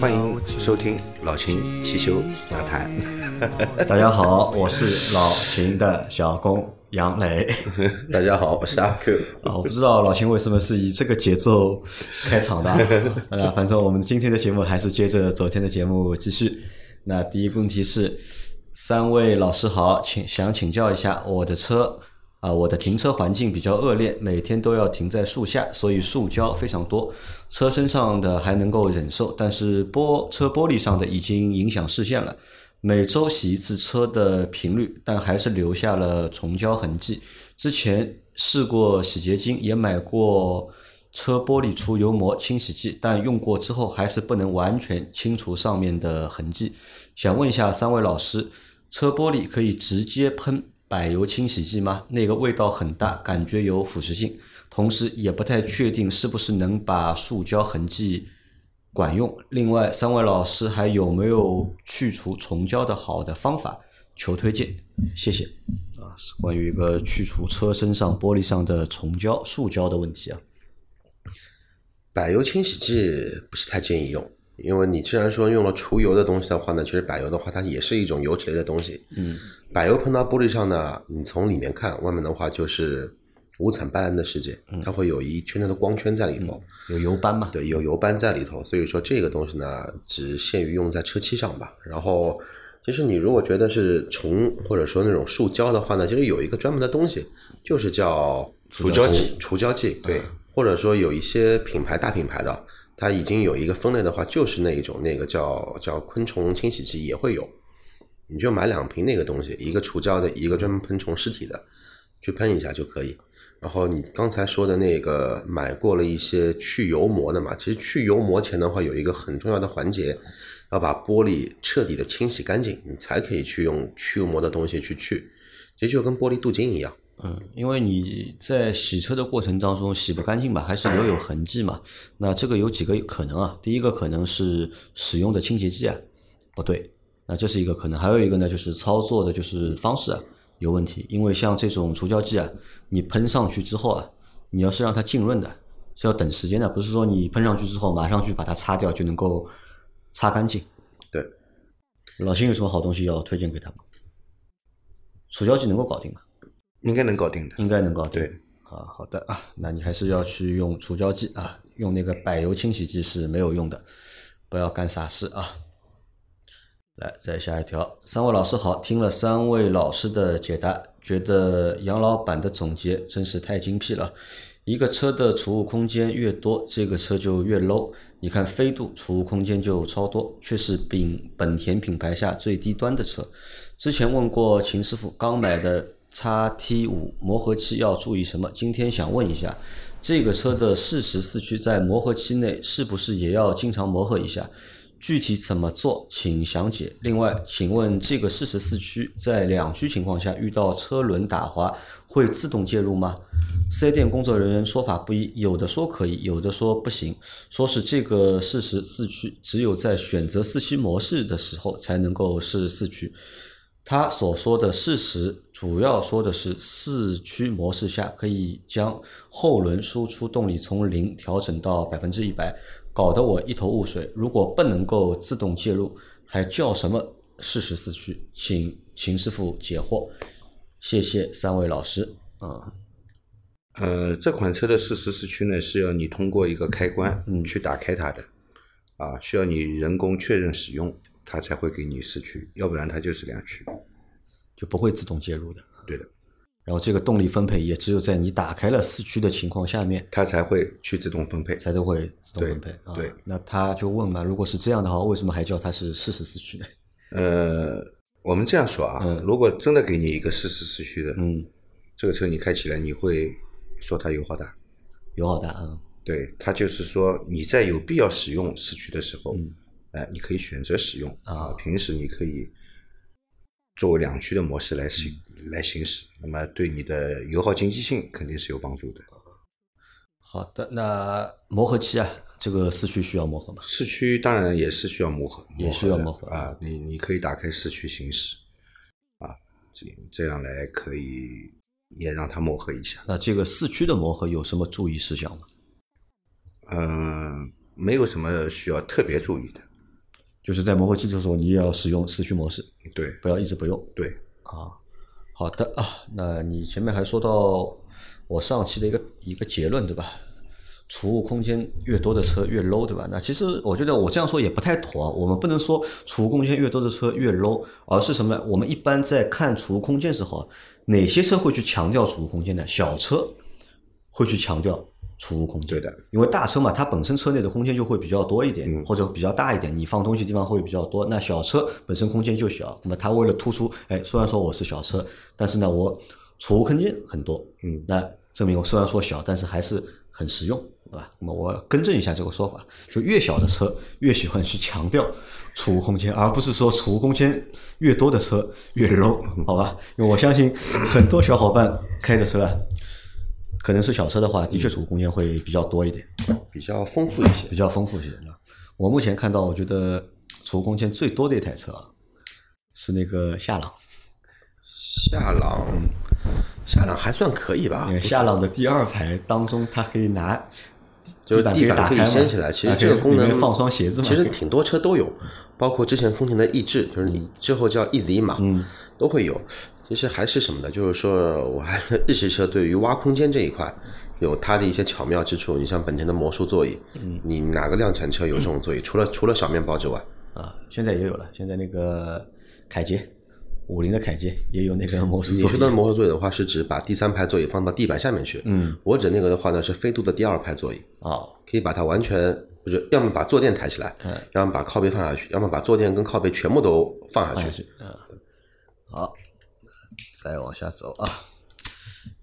欢迎收听老秦汽修杂谈。大家好，我是老秦的小工杨磊。大家好，我是阿 Q。啊，我不知道老秦为什么是以这个节奏开场的。啊，反正我们今天的节目还是接着昨天的节目继续。那第一个问题是，三位老师好，请想请教一下，我的车啊，我的停车环境比较恶劣，每天都要停在树下，所以树胶非常多。车身上的还能够忍受，但是玻车玻璃上的已经影响视线了。每周洗一次车的频率，但还是留下了虫胶痕迹。之前试过洗洁精，也买过车玻璃除油膜清洗剂，但用过之后还是不能完全清除上面的痕迹。想问一下三位老师，车玻璃可以直接喷柏油清洗剂吗？那个味道很大，感觉有腐蚀性。同时也不太确定是不是能把塑胶痕迹管用。另外，三位老师还有没有去除虫胶的好的方法？求推荐，谢谢。啊，是关于一个去除车身上玻璃上的虫胶、塑胶的问题啊。柏油清洗剂不是太建议用，因为你既然说用了除油的东西的话呢，其实柏油的话它也是一种油脂类的东西。嗯，柏油喷到玻璃上呢，你从里面看，外面的话就是五彩斑斓的世界，它会有一圈圈的光圈在里头，有油斑嘛？对，有油斑在里头，所以说这个东西呢，只限于用在车漆上吧。然后，其实你如果觉得是虫或者说那种树胶的话呢，其实有一个专门的东西，就是叫除胶剂除胶剂，对，或者说有一些品牌大品牌的，它已经有一个分类的话，就是那一种那个叫叫昆虫清洗剂也会有，你就买两瓶那个东西，一个除胶的，一个专门喷虫尸体的，去喷一下就可以。然后你刚才说的那个买过了一些去油膜的嘛，其实去油膜前的话有一个很重要的环节，要把玻璃彻底的清洗干净，你才可以去用去油膜的东西去去，其实就跟玻璃镀金一样。嗯，因为你在洗车的过程当中洗不干净吧，还是留有痕迹嘛。那这个有几个可能啊？第一个可能是使用的清洁剂啊不对，那这是一个可能。还有一个呢，就是操作的就是方式啊有问题。因为像这种除胶剂啊，你喷上去之后啊，你要是让它浸润的，是要等时间的，不是说你喷上去之后马上去把它擦掉就能够擦干净。对，老秦有什么好东西要推荐给他们？除胶剂能够搞定吗？应该能搞定的。应该能搞定。对啊，好的啊，那你还是要去用除胶剂啊，用那个柏油清洗剂是没有用的，不要干傻事啊。来，再下一条，三位老师好，听了三位老师的解答，觉得杨老板的总结真是太精辟了。一个车的储物空间越多，这个车就越 low。你看飞度储物空间就超多，却是本本田品牌下最低端的车。之前问过秦师傅，刚买的 x T 五磨合期要注意什么？今天想问一下，这个车的适时四驱在磨合期内是不是也要经常磨合一下？具体怎么做，请详解。另外，请问这个适时四驱在两驱情况下遇到车轮打滑会自动介入吗？四 S 店工作人员说法不一，有的说可以，有的说不行，说是这个适时四驱只有在选择四驱模式的时候才能够是四驱。他所说的事实，主要说的是四驱模式下可以将后轮输出动力从零调整到百分之一百，搞得我一头雾水。如果不能够自动介入，还叫什么适时四驱？请秦师傅解惑。谢谢三位老师啊。呃，这款车的适时四驱呢，是要你通过一个开关去打开它的，啊，需要你人工确认使用，它才会给你四驱，要不然它就是两驱。就不会自动介入的。对的，然后这个动力分配也只有在你打开了四驱的情况下面，它才会去自动分配。才都会自动分配。啊对那他就问嘛，如果是这样的话，为什么还叫它是适时四驱呢？呃，我们这样说啊，嗯如果真的给你一个适时四驱的，嗯，这个车你开起来，你会说它油耗大。油耗大啊。对，它就是说你在有必要使用四驱的时候，哎、你可以选择使用啊平时你可以作为两驱的模式来行来行驶，那么对你的油耗经济性肯定是有帮助的。好的，那磨合期啊，这个四驱需要磨合吗？四驱当然也是需要磨合，也需要磨合啊。你你可以打开四驱行驶，啊，这这样来可以也让它磨合一下。那这个四驱的磨合有什么注意事项吗？嗯，没有什么需要特别注意的。就是在磨合期的时候，你也要使用四驱模式，对不要一直不用。对，啊，好的啊，那你前面还说到我上期的一个一个结论对吧？储物空间越多的车越 low 对吧？那其实我觉得我这样说也不太妥啊，我们不能说储物空间越多的车越 low，而是什么呢？我们一般在看储物空间时候啊，哪些车会去强调储物空间呢？小车会去强调储物空间，对的，因为大车嘛，它本身车内的空间就会比较多一点，或者比较大一点，你放东西地方会比较多。那小车本身空间就小，那么它为了突出，哎，虽然说我是小车，但是呢，我储物空间很多，嗯，那证明我虽然说小，但是还是很实用，对吧？那么我更正一下这个说法，就越小的车越喜欢去强调储物空间，而不是说储物空间越多的车越 low，好吧？因为我相信很多小伙伴开着车啊。可能是小车的话，的确储物空间会比较多一点。比较丰富一些比。较丰富一些的。我目前看到，我觉得储物空间最多的一台车啊，是那个夏朗。夏朗，夏朗还算可以吧那？个夏朗的第二排当中，它可以拿就是地板可以掀起来，其实啊这个功能放双鞋子嘛。其实挺多车都有，包括之前丰田的逸致，就是你之后叫 EZ 嘛，嗯都会有。其实还是什么呢？就是说我还日系车对于挖空间这一块有它的一些巧妙之处。你像本田的魔术座椅，嗯你哪个量产车有这种座椅？除了除了小面包之外，啊，现在也有了。现在那个凯捷，五菱的凯捷也有那个魔术座椅你说的魔术座椅的话，是指把第三排座椅放到地板下面去。嗯，我指那个的话呢，是飞度的第二排座椅，啊，可以把它完全就是要么把坐垫抬起来，嗯要么把靠背放下去，要么把坐垫跟靠背全部都放下去。放下去。嗯，好，再往下走啊。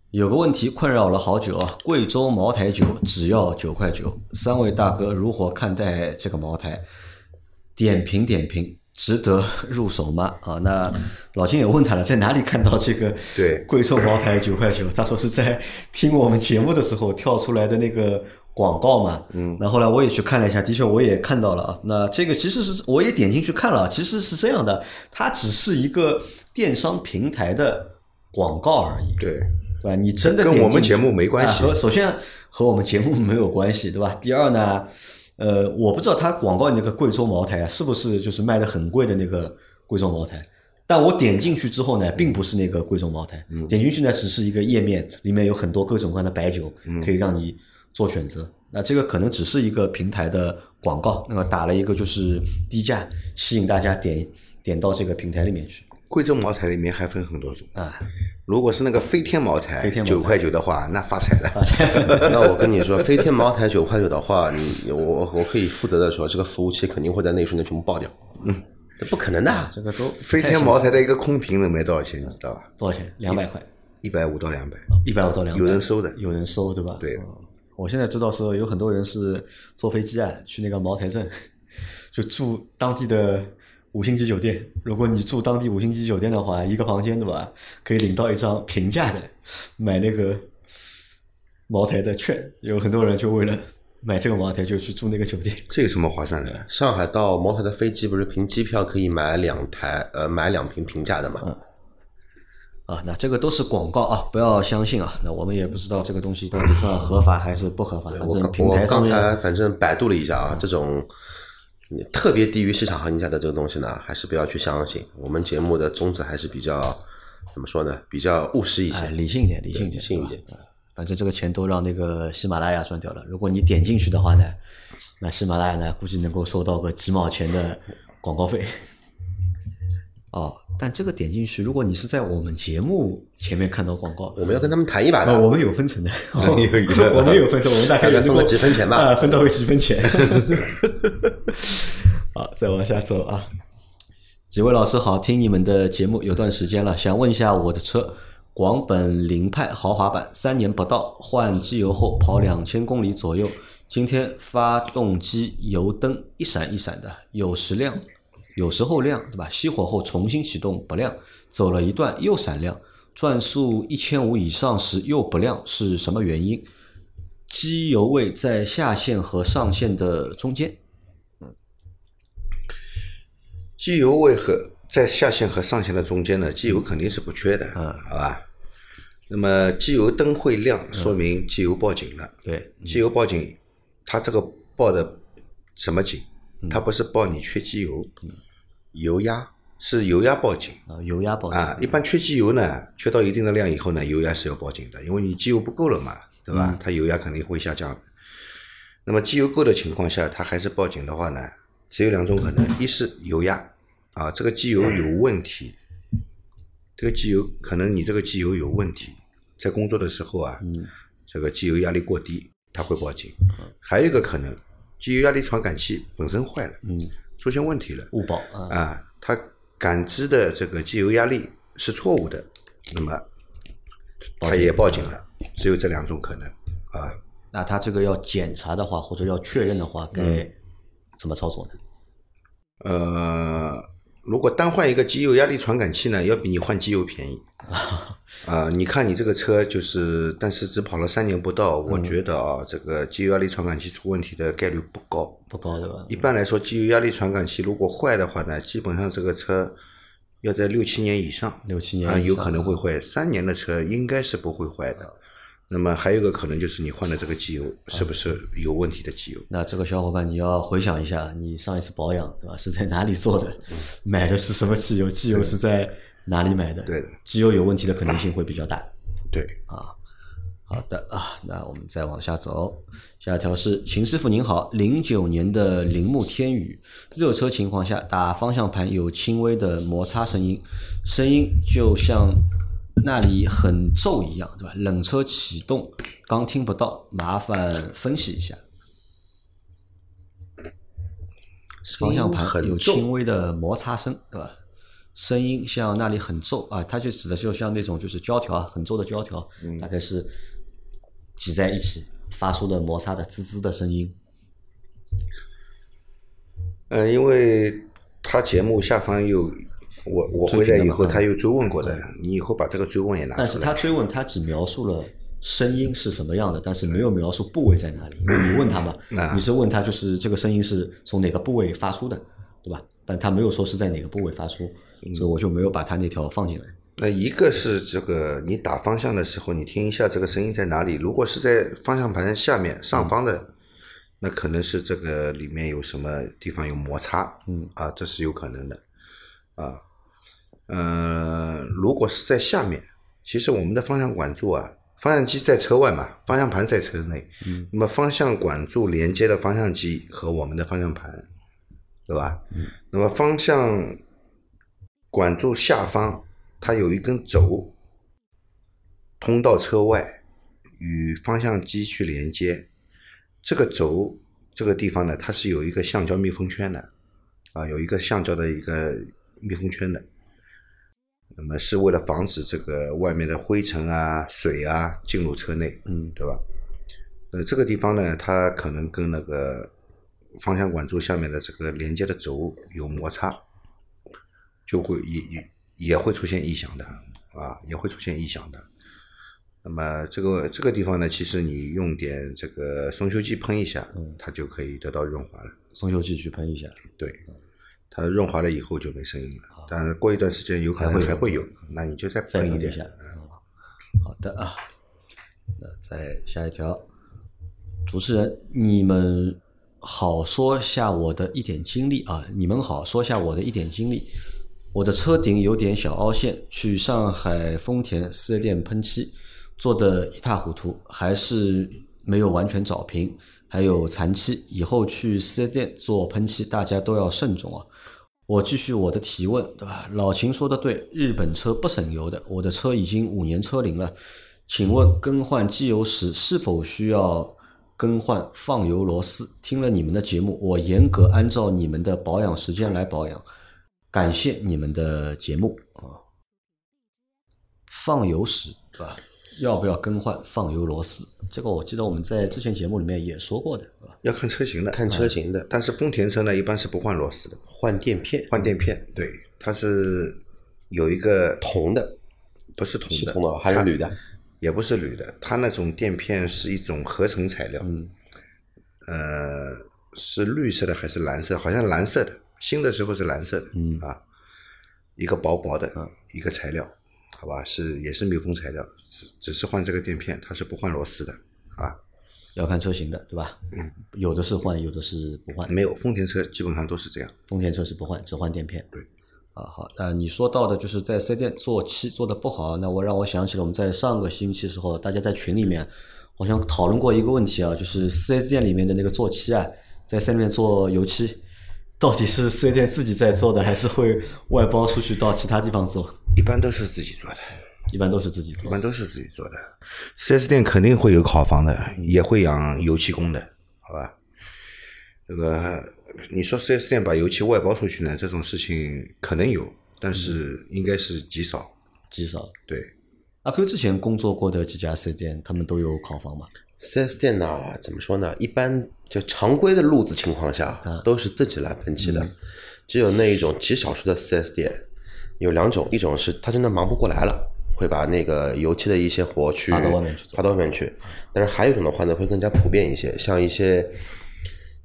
有个问题困扰了好久啊，贵州茅台酒只要九块九，三位大哥如何看待这个茅台？点评点评，值得入手吗？啊，那老金也问他了，在哪里看到这个对贵州茅台九块九？他说是在听我们节目的时候跳出来的那个广告嘛。嗯，那后来我也去看了一下，的确我也看到了啊。那这个其实是我也点进去看了，其实是这样的，它只是一个电商平台的广告而已。对，对吧？你真的跟我们节目没关系啊和首先和我们节目没有关系，对吧？第二呢，呃，我不知道他广告那个贵州茅台啊，是不是就是卖的很贵的那个贵州茅台？但我点进去之后呢，并不是那个贵州茅台，嗯点进去呢只是一个页面，里面有很多各种各样的白酒，嗯可以让你做选择。那这个可能只是一个平台的广告，那么打了一个就是低价，吸引大家点点到这个平台里面去贵州茅台里面还分很多种。啊。如果是那个飞天茅台，飞天茅台九块九的话，那发财了。那我跟你说，飞天茅台九块九的话，你我我可以负责的说，这个服务器肯定会在那一瞬间全部爆掉。嗯，这不可能的。这个都飞天茅台的一个空瓶能卖多少钱？你知道吧？多少钱？两百块。一百五到两百。一百五到两百，有人收的有人收对吧？对嗯我现在知道是有很多人是坐飞机啊，去那个茅台镇，就住当地的五星级酒店。如果你住当地五星级酒店的话，一个房间对吧，可以领到一张平价的买那个茅台的券。有很多人就为了买这个茅台就去住那个酒店。这有什么划算的？上海到茅台的飞机不是凭机票可以买两台呃买两瓶平价的嘛？啊，那这个都是广告啊，不要相信啊。那我们也不知道这个东西到底算合法还是不合法，反正我刚我平台上刚才面反正百度了一下啊，这种特别低于市场行情价的这个东西呢，还是不要去相信。我们节目的宗旨还是比较怎么说呢？比较务实一些哎，。理性一点，理性一点，理性一点。反正这个钱都让那个喜马拉雅赚掉了。如果你点进去的话呢，那喜马拉雅呢估计能够收到个几毛钱的广告费。哦，但这个点进去，如果你是在我们节目前面看到广告，我们要跟他们谈一把的。啊，我们有分成 的，我们有分成，我们大概有大概分个几分钱吧 啊，分到个几分钱。好，再往下走啊。几位老师好，听你们的节目有段时间了，想问一下我的车，广本凌派豪华版，三年不到，换机油后跑两千公里左右，今天发动机油灯一闪一闪的，有时亮，有时候亮，对吧？熄火后重新启动不亮，走了一段又闪亮，转速一千五以上时又不亮，是什么原因？机油位在下限和上限的中间。机油位和在下限和上限的中间呢，机油肯定是不缺的，嗯好吧？那么机油灯会亮，说明机油报警了。对，机油报警，它这个报的什么警？它不是报你缺机油，油压。是油压报警。啊，油压报警。啊。一般缺机油呢，缺到一定的量以后呢，油压是要报警的，因为你机油不够了嘛，对吧？它油压肯定会下降。的。那么机油够的情况下，它还是报警的话呢，只有两种可能：一是油压啊，这个机油有问题，这个机油可能你这个机油有问题，在工作的时候啊，这个机油压力过低，它会报警。还有一个可能，机油压力传感器本身坏了，嗯，出现问题了，误报啊，啊，它感知的这个机油压力是错误的，那么它也报警了，只有这两种可能啊。那他这个要检查的话，或者要确认的话，该怎么操作呢？呃，如果单换一个机油压力传感器呢，要比你换机油便宜。啊、你看你这个车就是，但是只跑了三年不到，我觉得啊，这个机油压力传感器出问题的概率不高。不高对吧？一般来说，机油压力传感器如果坏的话呢，基本上这个车要在六七年以上，六七年啊、有可能会坏。三年的车应该是不会坏的。那么还有一个可能就是你换的这个机油是不是有问题的机油？那这个小伙伴，你要回想一下，你上一次保养对吧？是在哪里做的？买的是什么机油？机油是在哪里买的？对的机油有问题的可能性会比较大。对，啊。好的啊，那我们再往下走。下一条是秦师傅您好，零九年的铃木天宇，热车情况下打方向盘有轻微的摩擦声音，声音就像那里很皱一样，对吧？冷车启动刚听不到，麻烦分析一下。方向盘有轻微的摩擦声，对吧？声音像那里很皱啊，它就指的就像那种就是胶条啊，很皱的胶条，大概是挤在一起发出的摩擦的滋滋的声音。呃，因为它节目下方有我我回来以后，他又追问过的，你以后把这个追问也拿但是。他追问，他只描述了声音是什么样的，但是没有描述部位在哪里。因为你问他嘛，啊你是问他就是这个声音是从哪个部位发出的，对吧？但他没有说是在哪个部位发出，所以我就没有把他那条放进来。那一个是这个，你打方向的时候，你听一下这个声音在哪里。如果是在方向盘下面上方的，那可能是这个里面有什么地方有摩擦，嗯啊，这是有可能的，啊，呃，如果是在下面，其实我们的方向管柱啊，方向机在车外嘛，方向盘在车内，嗯，那么方向管柱连接的方向机和我们的方向盘，对吧？嗯，那么方向管柱下方它有一根轴通到车外，与方向机去连接。这个轴这个地方呢，它是有一个橡胶密封圈的，啊，有一个橡胶的一个密封圈的。那么是为了防止这个外面的灰尘啊、水啊进入车内，嗯，对吧？呃，这个地方呢，它可能跟那个方向管柱下面的这个连接的轴有摩擦，就会也也也会出现异响的啊，也会出现异响的。那么这个这个地方呢，其实你用点这个松修剂喷一下，它就可以得到润滑了。松修剂去喷一下，对，它润滑了以后就没声音了。但是过一段时间有可能还会有，那你就再喷一点再喷一下。。好的啊，那再下一条，主持人，你们好说下我的一点经历啊！你们好说下我的一点经历。我的车顶有点小凹陷，去上海丰田四 S 店喷漆，做的一塌糊涂，还是没有完全找平，还有残漆。以后去四 S 店做喷漆，大家都要慎重啊！我继续我的提问，对吧？老秦说的对，日本车不省油的。我的车已经五年车龄了，请问更换机油时是否需要更换放油螺丝？听了你们的节目，我严格按照你们的保养时间来保养。感谢你们的节目啊！放油时，对吧？要不要更换放油螺丝？这个我记得我们在之前节目里面也说过的，对吧？要看车型的，看车型的，但是丰田车呢，一般是不换螺丝的，换垫片，换垫片。对，它是有一个铜的，不是铜的，是铜的还是铝的？也不是铝的，它那种垫片是一种合成材料。嗯，呃，是绿色的还是蓝色？好像蓝色的，新的时候是蓝色的。嗯啊，一个薄薄的一个材料，好吧，是也是密封材料，只只是换这个垫片，它是不换螺丝的啊。要看车型的，对吧？嗯，有的是换，有的是不换。没有，丰田车基本上都是这样。丰田车是不换，只换垫片。对。啊，好，那你说到的就是在四 S 店做漆做的不好，那我让我想起了我们在上个星期时候，大家在群里面好像讨论过一个问题啊，就是四 S 店里面的那个做漆啊，在四 S 店做油漆，到底是四 S 店自己在做的，还是会外包出去到其他地方做？一般都是自己做的，一般都是自己做一。般都是自己做的。四 S 店肯定会有烤房的，也会养油漆工的，好吧？这个你说四 S 店把油漆外包出去呢，这种事情可能有，但是应该是极少。极少。对，阿 Q 之前工作过的几家四 S 店，他们都有烤房吗？4S 店呢，怎么说呢？一般就常规的路子情况下，都是自己来喷漆的。只有那一种极少数的 4S 店，有两种，一种是他真的忙不过来了，会把那个油漆的一些活去发到外面去做发到外面去。但是还有一种的话呢，会更加普遍一些，像一些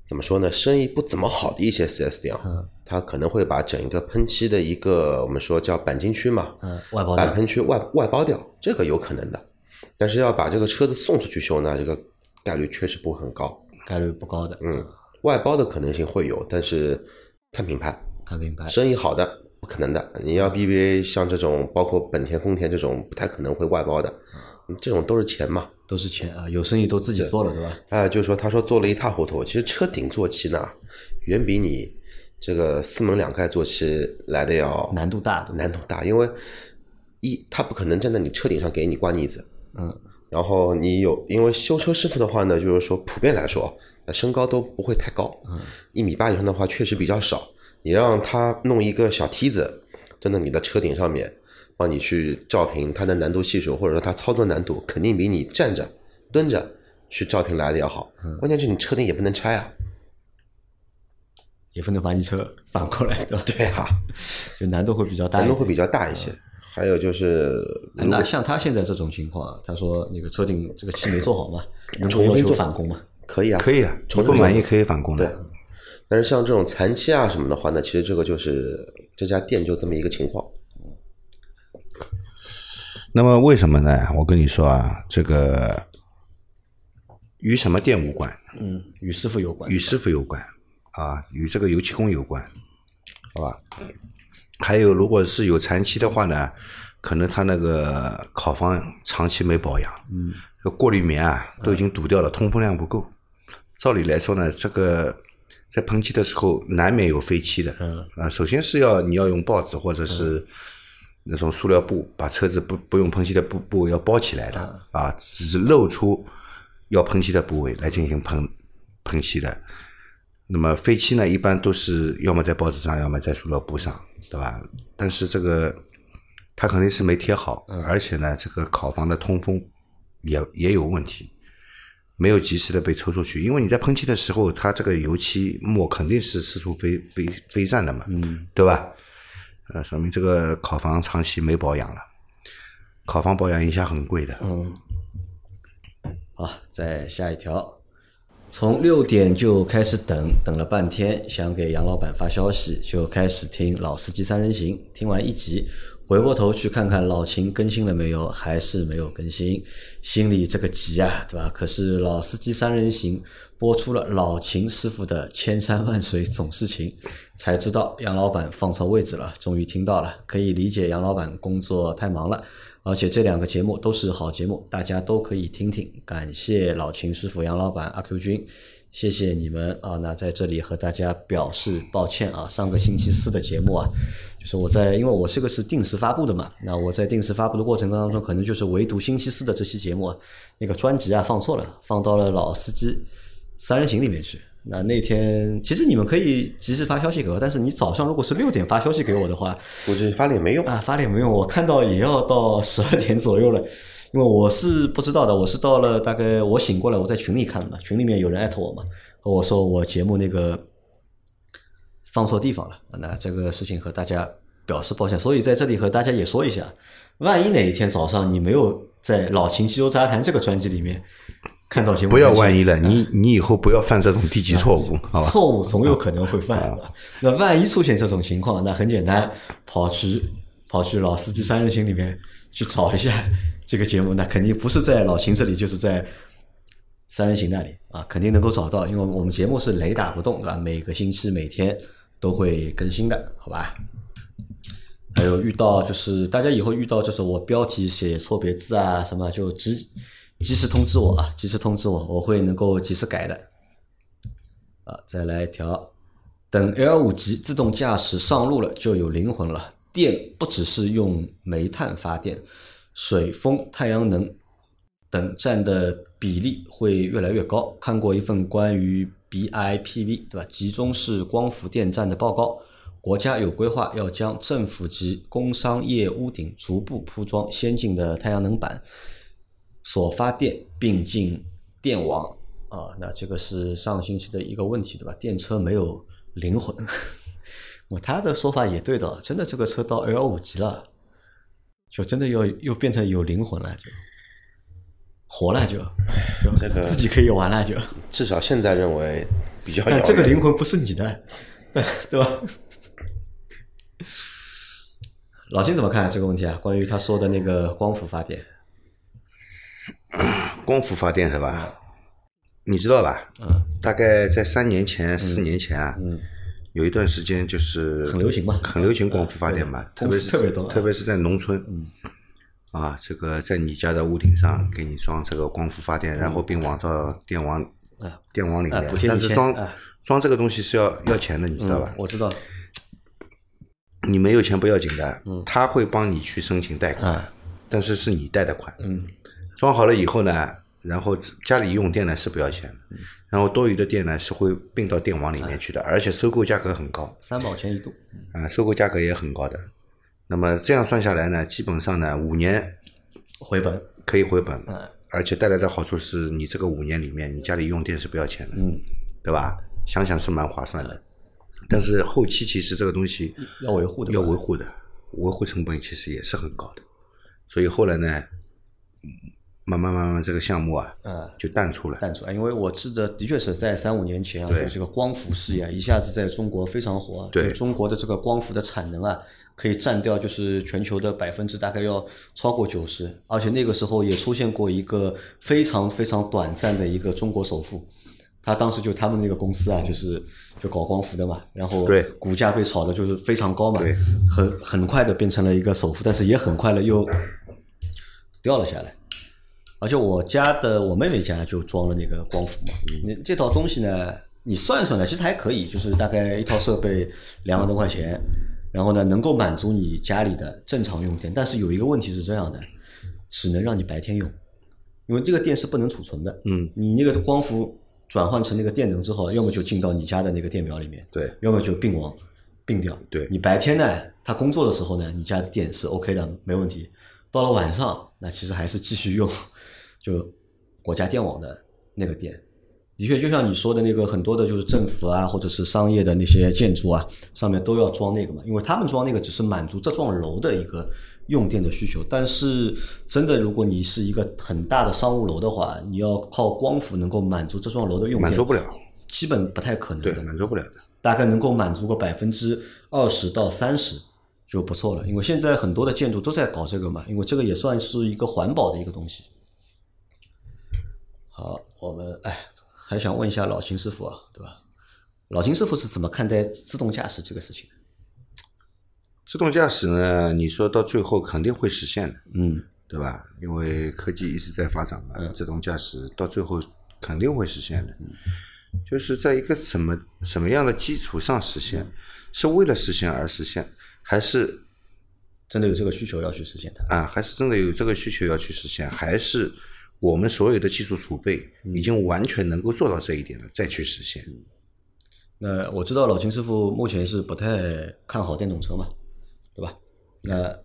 怎么说呢，生意不怎么好的一些 4S 店啊，他可能会把整一个喷漆的一个我们说叫钣金区嘛，嗯，外包的。钣喷区外外包掉，这个有可能的。但是要把这个车子送出去修呢，这个概率确实不会很高。概率不高的。嗯，外包的可能性会有，但是看品牌，看品牌。生意好的不可能的。你要 BBA 像这种，包括本田、丰田这种，不太可能会外包的。嗯这种都是钱嘛。都是钱啊，有生意都自己做了，对吧？啊，就是说，他说做了一塌糊涂。其实车顶做漆呢，远比你这个四门两盖做漆来的要难度大？难度大，因为一他不可能站在你车顶上给你挂腻子，嗯，然后你有，因为修车师傅的话呢，就是说普遍来说，呃身高都不会太高，一米八以上的话确实比较少。你让他弄一个小梯子，站在你的车顶上面，帮你去照平它的难度系数，或者说它操作难度，肯定比你站着、蹲着去照平来的要好。关键是你车顶也不能拆啊。也不能把你车反过来，对吧？对啊，就难度会比较大。难度会比较大一些。还有就是，哎那像他现在这种情况，他说那个车顶这个漆没做好嘛，重新做返工嘛？可以啊，可以啊，你不满意可以返工对的。，但是像这种残漆啊什么的话呢，其实这个就是这家店就这么一个情况。那么为什么呢？我跟你说啊，这个与什么店无关，嗯，与师傅有关。与师傅有关啊，与这个油漆工有关，好吧？还有，如果是有残漆的话呢，可能他那个烤房长期没保养，嗯，这过滤棉啊都已经堵掉了，通风量不够。照理来说呢，这个在喷漆的时候难免有飞漆的，嗯。啊，首先是要你要用报纸或者是那种塑料布把车子不不用喷漆的布布要包起来的，啊，只露出要喷漆的部位来进行喷喷漆的。那么飞漆呢，一般都是要么在报纸上，要么在塑料布上，对吧？但是这个它肯定是没贴好，而且呢，这个烤房的通风也也有问题，没有及时的被抽出去。因为你在喷漆的时候，它这个油漆沫肯定是四处飞飞飞散的嘛，嗯，对吧？呃，说明这个烤房长期没保养了，烤房保养一下很贵的。嗯，好，再下一条，从六点就开始等，等了半天，想给杨老板发消息，就开始听《老司机三人行》，听完一集，回过头去看看老秦更新了没有，还是没有更新，心里这个急啊，对吧？可是《老司机三人行》播出了老秦师傅的千山万水总是情，才知道杨老板放错位置了，终于听到了，可以理解杨老板工作太忙了。而且这两个节目都是好节目，大家都可以听听。感谢老秦师傅、杨老板、阿 Q 君，谢谢你们啊！那在这里和大家表示抱歉啊，上个星期四的节目啊，就是我在，因为我这个是定时发布的嘛，那我在定时发布的过程当中，可能就是唯独星期四的这期节目，那个专辑啊放错了，放到了老司机三人行里面去。那那天其实你们可以及时发消息给我，但是你早上如果是六点发消息给我的话，估计发了也没用。啊，发了也没用，我看到也要到十二点左右了，因因为我是不知道的，我是到了大概我醒过来，我在群里看的嘛，群里面有人艾特我嘛，和我说我节目那个放错地方了，那这个事情和大家表示抱歉，所以在这里和大家也说一下，万一哪一天早上你没有在《老秦基督杂谈》这个专辑里面看到节目，不要万一了，你你以后不要犯这种低级错误？错误总有可能会犯的。那万一出现这种情况，那很简单，跑去跑去老司机三人行里面去找一下这个节目，那肯定不是在老秦这里，就是在三人行那里啊，肯定能够找到，因为我们节目是雷打不动，对吧？每个星期每天都会更新的，好吧？还有遇到就是大家以后遇到就是我标题写错别字啊什么，就及及时通知我啊，及时通知我，我会能够及时改的。啊，再来一条，等 L 五级自动驾驶上路了，就有灵魂了。电不只是用煤炭发电，水、风、太阳能等占的比例会越来越高。看过一份关于 BIPV 对吧集中式光伏电站的报告，国家有规划要将政府及工商业屋顶逐步铺装先进的太阳能板，所发电并进电网啊。那这个是上星期的一个问题对吧？电车没有灵魂。我他的说法也对的，真的这个车到 L 五级了，就真的要又变成有灵魂了，就活了就，就这个自己可以玩了就。至少现在认为比较遥但。这个灵魂不是你的，对吧？老金怎么看这个问题啊？关于他说的那个光伏发电，光伏发电是吧？你知道吧？嗯，大概在三年前、四年前啊，嗯，有一段时间就是很流行嘛很流行光伏发电嘛，特别是特别多啊特别是在农村，啊，这个在你家的屋顶上给你装这个光伏发电，然后并网到电网啊电网里面但是装装这个东西是要要钱的，你知道吧？我知道，你没有钱不要紧的，他会帮你去申请贷款啊，但是是你贷的款。嗯，装好了以后呢，然后家里用电呢是不要钱的，然后多余的电呢是会并到电网里面去的，而且收购价格很高。三毛钱一度，啊，收购价格也很高的。那么这样算下来呢，基本上呢五年回本，可以回本，嗯而且带来的好处是你这个五年里面你家里用电是不要钱的，嗯，对吧？想想是蛮划算的。但是后期其实这个东西要维护的，要维护的，维护成本其实也是很高的，所以后来呢，嗯慢慢慢慢这个项目啊，嗯就淡出了。淡出来，因为我记得的确是在三五年前啊，对就这个光伏事业啊一下子在中国非常火啊，对就中国的这个光伏的产能啊，可以占掉就是全球的百分之大概要超过九十，而且那个时候也出现过一个非常非常短暂的一个中国首富。他当时就他们那个公司啊，就是就搞光伏的嘛，然后对股价被炒的就是非常高嘛对，很很快的变成了一个首富，但是也很快的又掉了下来。而且我家的我妹妹家就装了那个光伏嘛，你这套东西呢，你算一算呢，其实还可以，就是大概一套设备两万多块钱，然后呢能够满足你家里的正常用电。但是有一个问题是这样的，只能让你白天用，因为这个电是不能储存的。嗯，你那个光伏转换成那个电能之后，要么就进到你家的那个电表里面，对，要么就并网并掉。对你白天呢，他工作的时候呢，你家的电是 OK 的，没问题。到了晚上，那其实还是继续用就国家电网的那个电。的确，就像你说的那个，很多的就是政府啊，或者是商业的那些建筑啊，上面都要装那个嘛，因为他们装那个只是满足这幢楼的一个用电的需求。但是，真的如果你是一个很大的商务楼的话，你要靠光伏能够满足这幢楼的用电，满足不了，基本不太可能对，的。满足不了的。大概能够满足个百分之二十到三十就不错了。因为现在很多的建筑都在搞这个嘛，因为这个也算是一个环保的一个东西。好，我们哎，还想问一下老秦师傅啊，对吧？老秦师傅是怎么看待自动驾驶这个事情的？自动驾驶呢，你说到最后肯定会实现的，嗯对吧？因为科技一直在发展嘛，自动驾驶到最后肯定会实现的。就是在一个什么什么样的基础上实现？是为了实现而实现，还是真的有这个需求要去实现它？啊，还是真的有这个需求要去实现，还是我们所有的技术储备已经完全能够做到这一点了，再去实现？那我知道老秦师傅目前是不太看好电动车嘛，对吧？那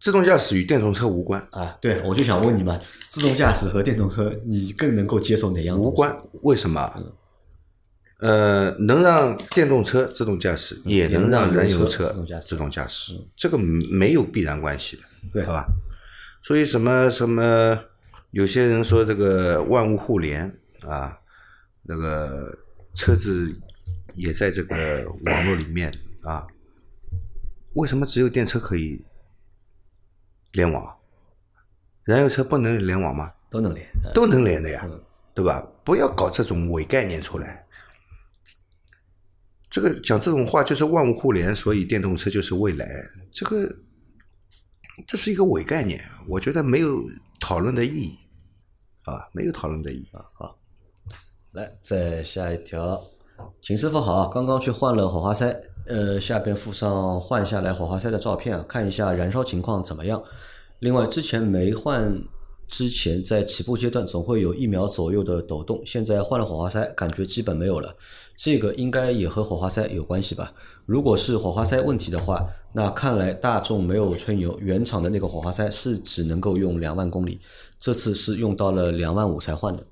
自动驾驶与电动车无关，啊，对，我就想问你们，自动驾驶和电动车，你更能够接受哪样？无关。为什么？呃，能让电动车自动驾驶，也能让燃油车自动驾驶，这个没有必然关系的，对，好吧？所以什么什么，有些人说这个万物互联啊，那个车子也在这个网络里面啊，为什么只有电车可以联网？燃油车不能联网吗？都能连，都能连的呀，对吧？不要搞这种伪概念出来。这个讲这种话就是万物互联，所以电动车就是未来。这个这是一个伪概念，我觉得没有讨论的意义，啊，没有讨论的意义啊。好，来再下一条，秦师傅好，刚刚去换了火花塞，呃，下边附上换下来火花塞的照片，看一下燃烧情况怎么样。另外，之前没换之前，在起步阶段总会有一秒左右的抖动，现在换了火花塞，感觉基本没有了。这个应该也和火花塞有关系吧？如果是火花塞问题的话，那看来大众没有吹牛，原厂的那个火花塞是只能够用两万公里，这次是用到了两万五才换的。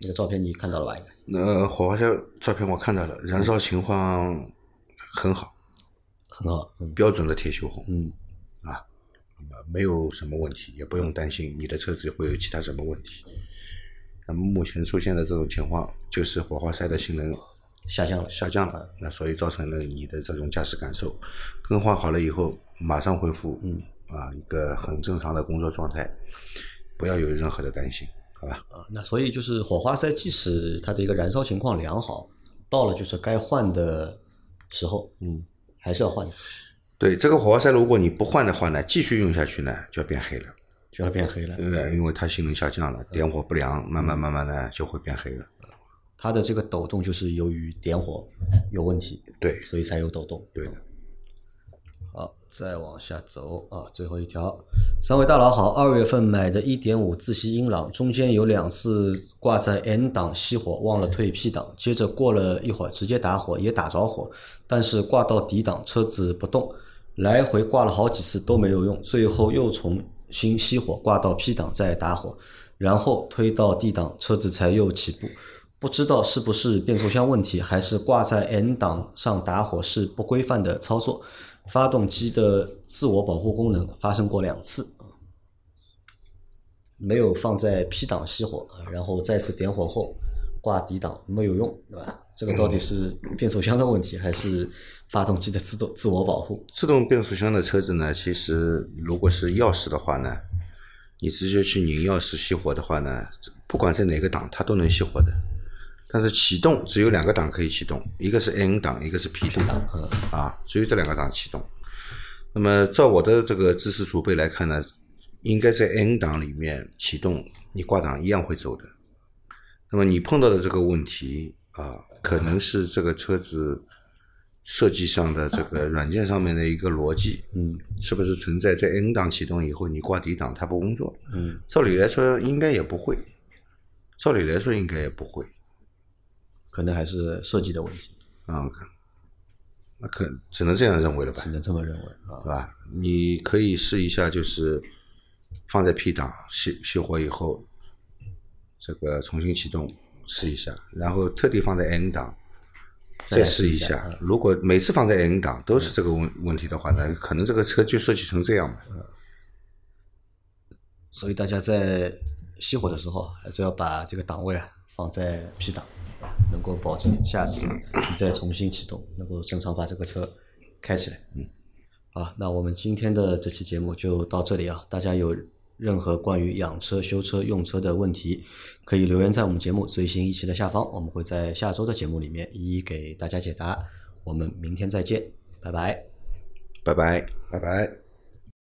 那个照片你看到了吧？应该。那火花塞照片我看到了，燃烧情况很好，很好，标准的铁锈红，嗯，啊，没有什么问题，也不用担心你的车子会有其他什么问题。那么目前出现的这种情况，就是火花塞的性能。下降了，下降了，那所以造成了你的这种驾驶感受。更换好了以后，马上恢复，嗯，啊，一个很正常的工作状态，不要有任何的担心，好吧？啊，那所以就是火花塞，即使它的一个燃烧情况良好，到了就是该换的时候，嗯，还是要换的。对，这个火花塞如果你不换的话呢，继续用下去呢，就要变黑了，就要变黑了。对，因为它性能下降了，点火不良，慢慢慢慢的就会变黑了。它的这个抖动就是由于点火有问题，对，所以才有抖动。对的。好，再往下走啊，最后一条，三位大佬好，二月份买的1.5自吸英朗，中间有两次挂在 N 档熄火，忘了退 P 档，接着过了一会儿直接打火也打着火，但是挂到底档车子不动，来回挂了好几次都没有用，最后又重新熄火挂到 P 档再打火，然后推到 D 档车子才又起步。不知道是不是变速箱问题，还是挂在 N 档上打火是不规范的操作？发动机的自我保护功能发生过两次，没有放在 P 档熄火，然后再次点火后挂 D 档没有用，对吧？这个到底是变速箱的问题，还是发动机的自动自我保护？自动变速箱的车子呢，其实如果是钥匙的话呢，你直接去拧钥匙熄火的话呢，不管在哪个档，它都能熄火的。但是启动只有两个档可以启动，一个是 N 档，一个是 P 档，啊，只有这两个档启动。那么照我的这个知识储备来看呢，应该在 N 档里面启动，你挂档一样会走的。那么你碰到的这个问题啊，可能是这个车子设计上的这个软件上面的一个逻辑，嗯，是不是存在在 N 档启动以后你挂 D 档它不工作？嗯，照理来说应该也不会，照理来说应该也不会。可能还是设计的问题，啊，那可只能这样认为了吧？只能这么认为，是吧？你可以试一下，就是放在 P 档熄熄火以后，这个重新启动试一下，然后特地放在 N 档再试一下。如果每次放在 N 档都是这个问问题的话，呢可能这个车就设计成这样嘛。所以大家在熄火的时候，还是要把这个档位啊放在 P 档。能够保证下次你再重新启动，能够正常把这个车开起来。嗯，好，那我们今天的这期节目就到这里啊。大家有任何关于养车、修车、用车的问题，可以留言在我们节目最新一期的下方，我们会在下周的节目里面一一给大家解答。我们明天再见，拜拜，拜拜，拜拜。